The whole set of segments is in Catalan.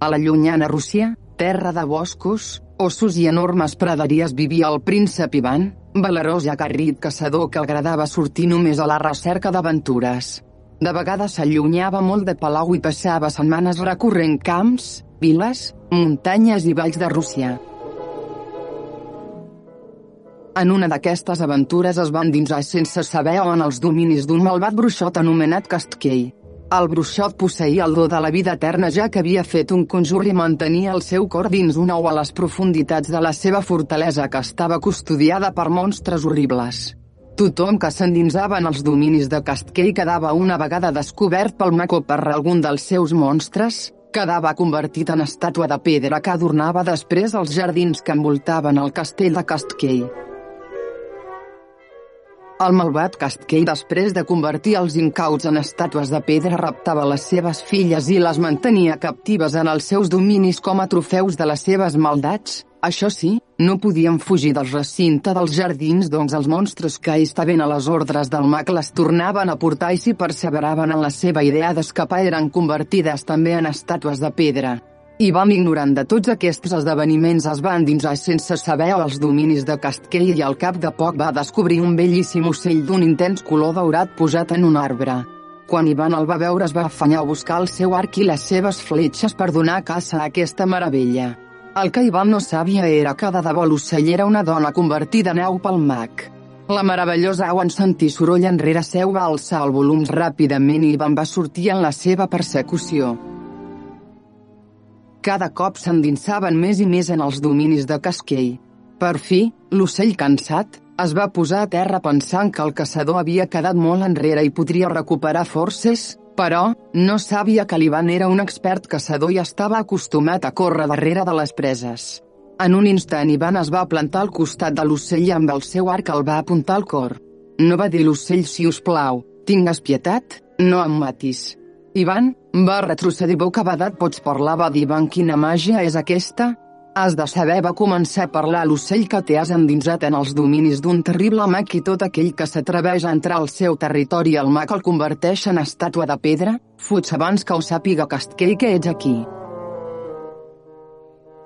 A la llunyana Rússia, terra de boscos, ossos i enormes praderies vivia el príncep Ivan, valerós i acarrit caçador que agradava sortir només a la recerca d'aventures. De vegades s'allunyava molt de Palau i passava setmanes recorrent camps, viles, muntanyes i valls de Rússia. En una d'aquestes aventures es van dinsar sense saber on els dominis d'un malvat bruixot anomenat Castkei. El bruixot posseïa el do de la vida eterna ja que havia fet un conjur i mantenia el seu cor dins un ou a les profunditats de la seva fortalesa que estava custodiada per monstres horribles. Tothom que s'endinsava en els dominis de Castkei quedava una vegada descobert pel mag o per algun dels seus monstres, quedava convertit en estàtua de pedra que adornava després els jardins que envoltaven el castell de Castkei. El malvat Castkei després de convertir els incauts en estàtues de pedra raptava les seves filles i les mantenia captives en els seus dominis com a trofeus de les seves maldats. Això sí, no podien fugir del recinte dels jardins doncs els monstres que estaven a les ordres del mag les tornaven a portar i si perseveraven en la seva idea d'escapar eren convertides també en estàtues de pedra. Ivan ignorant de tots aquests esdeveniments es va endinsar sense saber els dominis de Castkei i al cap de poc va descobrir un bellíssim ocell d'un intens color daurat posat en un arbre. Quan Ivan el va veure es va afanyar a buscar el seu arc i les seves fletxes per donar caça a aquesta meravella. El que Ivan no sabia era que de debò l'ocell era una dona convertida en au pel mag. La meravellosa au en sentir soroll enrere seu va alçar el volum ràpidament i Ivan va sortir en la seva persecució. Cada cop s'endinsaven més i més en els dominis de Casquei. Per fi, l'ocell cansat, es va posar a terra pensant que el caçador havia quedat molt enrere i podria recuperar forces, però, no sabia que l'Ivan era un expert caçador i estava acostumat a córrer darrere de les preses. En un instant Ivan es va plantar al costat de l'ocell i amb el seu arc el va apuntar al cor. No va dir l'ocell si us plau, tingues pietat, no em matis. Ivan, va retrocedir bocabadat pots parlar va dir Ivan quina màgia és aquesta? Has de saber va començar a parlar l'ocell que t'has endinsat en els dominis d'un terrible mag i tot aquell que s'atreveix a entrar al seu territori el mag el converteix en estàtua de pedra, fuig abans que ho sàpiga Castkei que ets aquí.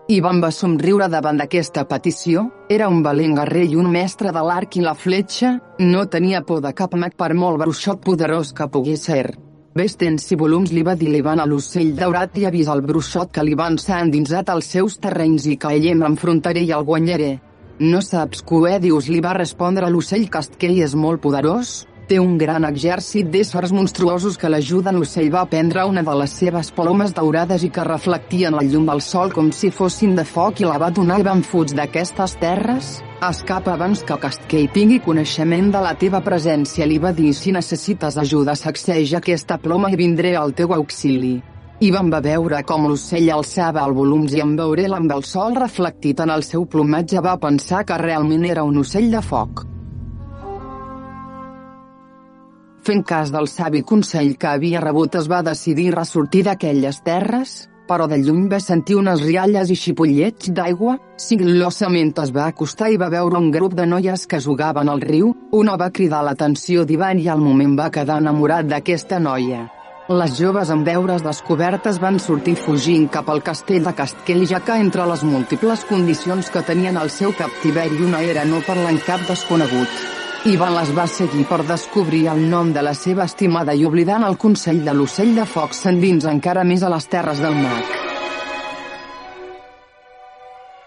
Ivan va somriure davant d'aquesta petició, era un valent guerrer i un mestre de l'arc i la fletxa, no tenia por de cap mag per molt bruixot poderós que pogués ser. Ves tens i volums li va dir l'Ivan a l'ocell daurat i avisa el bruixot que l'Ivan s'ha endinsat als seus terrenys i que ell m'enfrontaré i el guanyaré. No saps què dius li va respondre l'ocell Castkei és molt poderós, té un gran exèrcit d'éssers monstruosos que l'ajuden l'ocell va prendre una de les seves plomes daurades i que reflectien la llum del sol com si fossin de foc i la va donar i van fuig d'aquestes terres, escapa abans que Castkei tingui coneixement de la teva presència li va dir si necessites ajuda sacseja aquesta ploma i vindré al teu auxili. Ivan va veure com l'ocell alçava el volum i en veure-la amb el sol reflectit en el seu plomatge va pensar que realment era un ocell de foc. Fent cas del savi consell que havia rebut es va decidir ressortir d'aquelles terres, però de lluny va sentir unes rialles i xipollets d'aigua, sigilosament es va acostar i va veure un grup de noies que jugaven al riu, una va cridar l'atenció d'Ivan i al moment va quedar enamorat d'aquesta noia. Les joves amb veures descobertes van sortir fugint cap al castell de Castell ja que entre les múltiples condicions que tenien el seu captiveri una era no parlar en cap desconegut. Ivan les va seguir per descobrir el nom de la seva estimada i oblidant el consell de l'ocell de foc s'endins encara més a les terres del mag.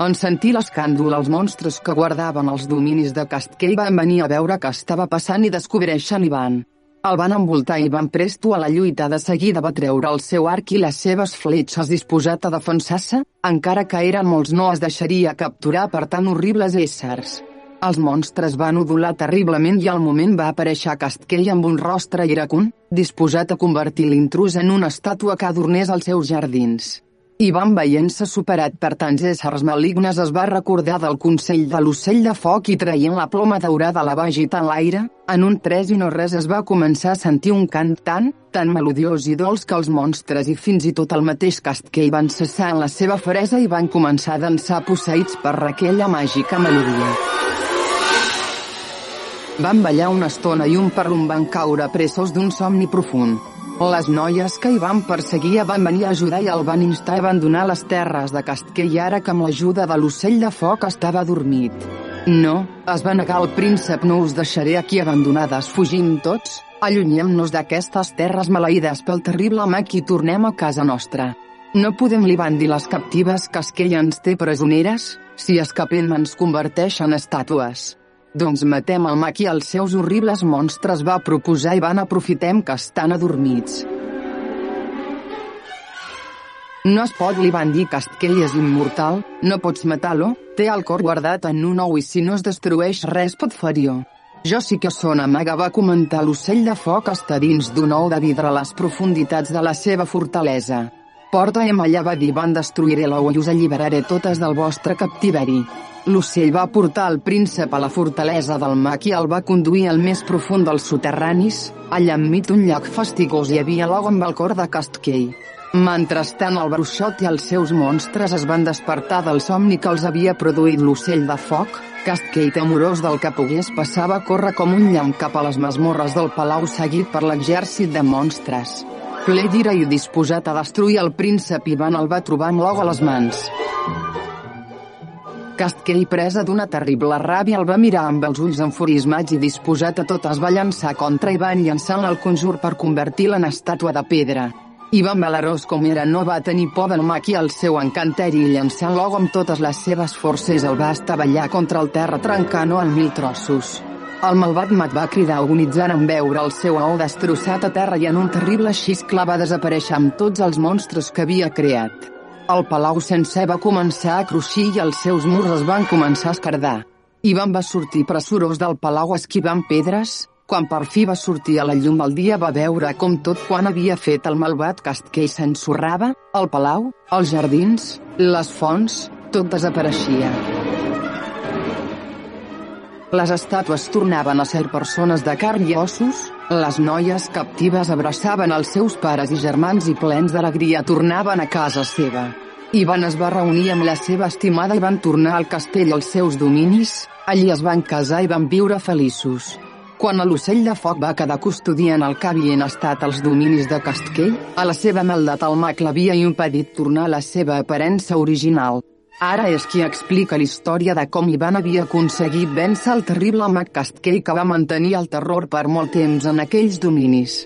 En sentir l'escàndol els monstres que guardaven els dominis de Castkei van venir a veure què estava passant i descobreixen Ivan. El van envoltar i van presto a la lluita de seguida va treure el seu arc i les seves fletxes disposat a defensar-se, encara que eren molts no es deixaria capturar per tan horribles éssers. Els monstres van udolar terriblement i al moment va aparèixer Castkei amb un rostre iracun, disposat a convertir l'intrus en una estàtua que adornés els seus jardins. Ivan veient-se superat per tants éssers malignes es va recordar del consell de l'ocell de foc i traient la ploma daurada la va agitar l'aire, en un tres i no res es va començar a sentir un cant tan, tan melodiós i dolç que els monstres i fins i tot el mateix Castkei van cessar en la seva feresa i van començar a dansar posseïts per aquella màgica melodia. Van ballar una estona i un per un van caure pressos d'un somni profund. Les noies que hi van perseguir van venir a ajudar i el van instar a abandonar les terres de Castell i ara que amb l'ajuda de l'ocell de foc estava dormit. No, es va negar el príncep no us deixaré aquí abandonades fugim tots, allunyem-nos d'aquestes terres maleïdes pel terrible mag i tornem a casa nostra. No podem li van dir les captives que Esquell ens té presoneres, si escapem ens converteix en estàtues. Doncs matem el mag i els seus horribles monstres va proposar i van aprofitem que estan adormits. No es pot li van dir que Esquell és immortal, no pots matar-lo, té el cor guardat en un ou i si no es destrueix res pot ferir-ho. Jo sí que sona maga va comentar l'ocell de foc està dins d'un ou de vidre a les profunditats de la seva fortalesa. Porta em allà va dir van destruiré l'ou i us alliberaré totes del vostre captiveri. L'ocell va portar el príncep a la fortalesa del mag i el va conduir al més profund dels soterranis, allà enmig d'un llac fastigós hi havia l'ou amb el cor de Castkey. Mentrestant el bruixot i els seus monstres es van despertar del somni que els havia produït l'ocell de foc, Castkey temorós del que pogués passava a córrer com un llamp cap a les masmorres del palau seguit per l'exèrcit de monstres. Ple d'ira i disposat a destruir el príncep Ivan el va trobar amb l'ou a les mans. Castkey presa d'una terrible ràbia el va mirar amb els ulls enfurismats i disposat a tot es va llançar contra Ivan llançant el conjur per convertir-la en estàtua de pedra. Ivan Belarós com era no va tenir por del mag i el seu encanteri i llançant l'ou amb totes les seves forces el va estavellar contra el terra trencant-ho en mil trossos. El malvat mag va cridar agonitzant en veure el seu ou destrossat a terra i en un terrible xiscle va desaparèixer amb tots els monstres que havia creat. El palau sencer va començar a cruixir i els seus murs es van començar a escardar. Ivan va sortir pressurós del palau esquivant pedres, quan per fi va sortir a la llum el dia va veure com tot quan havia fet el malvat Castkey s'ensorrava, el palau, els jardins, les fonts, tot desapareixia. Les estàtues tornaven a ser persones de carn i ossos, les noies captives abraçaven els seus pares i germans i plens d'alegria tornaven a casa seva. Ivan es va reunir amb la seva estimada i van tornar al castell als seus dominis, allí es van casar i van viure feliços. Quan l'ocell de foc va quedar custodiant el que havien estat els dominis de Castkell, a la seva maldat el mag l'havia impedit tornar a la seva aparença original. Ara és qui explica la història de com Ivan havia aconseguit vèncer el terrible mag Castkell que va mantenir el terror per molt temps en aquells dominis.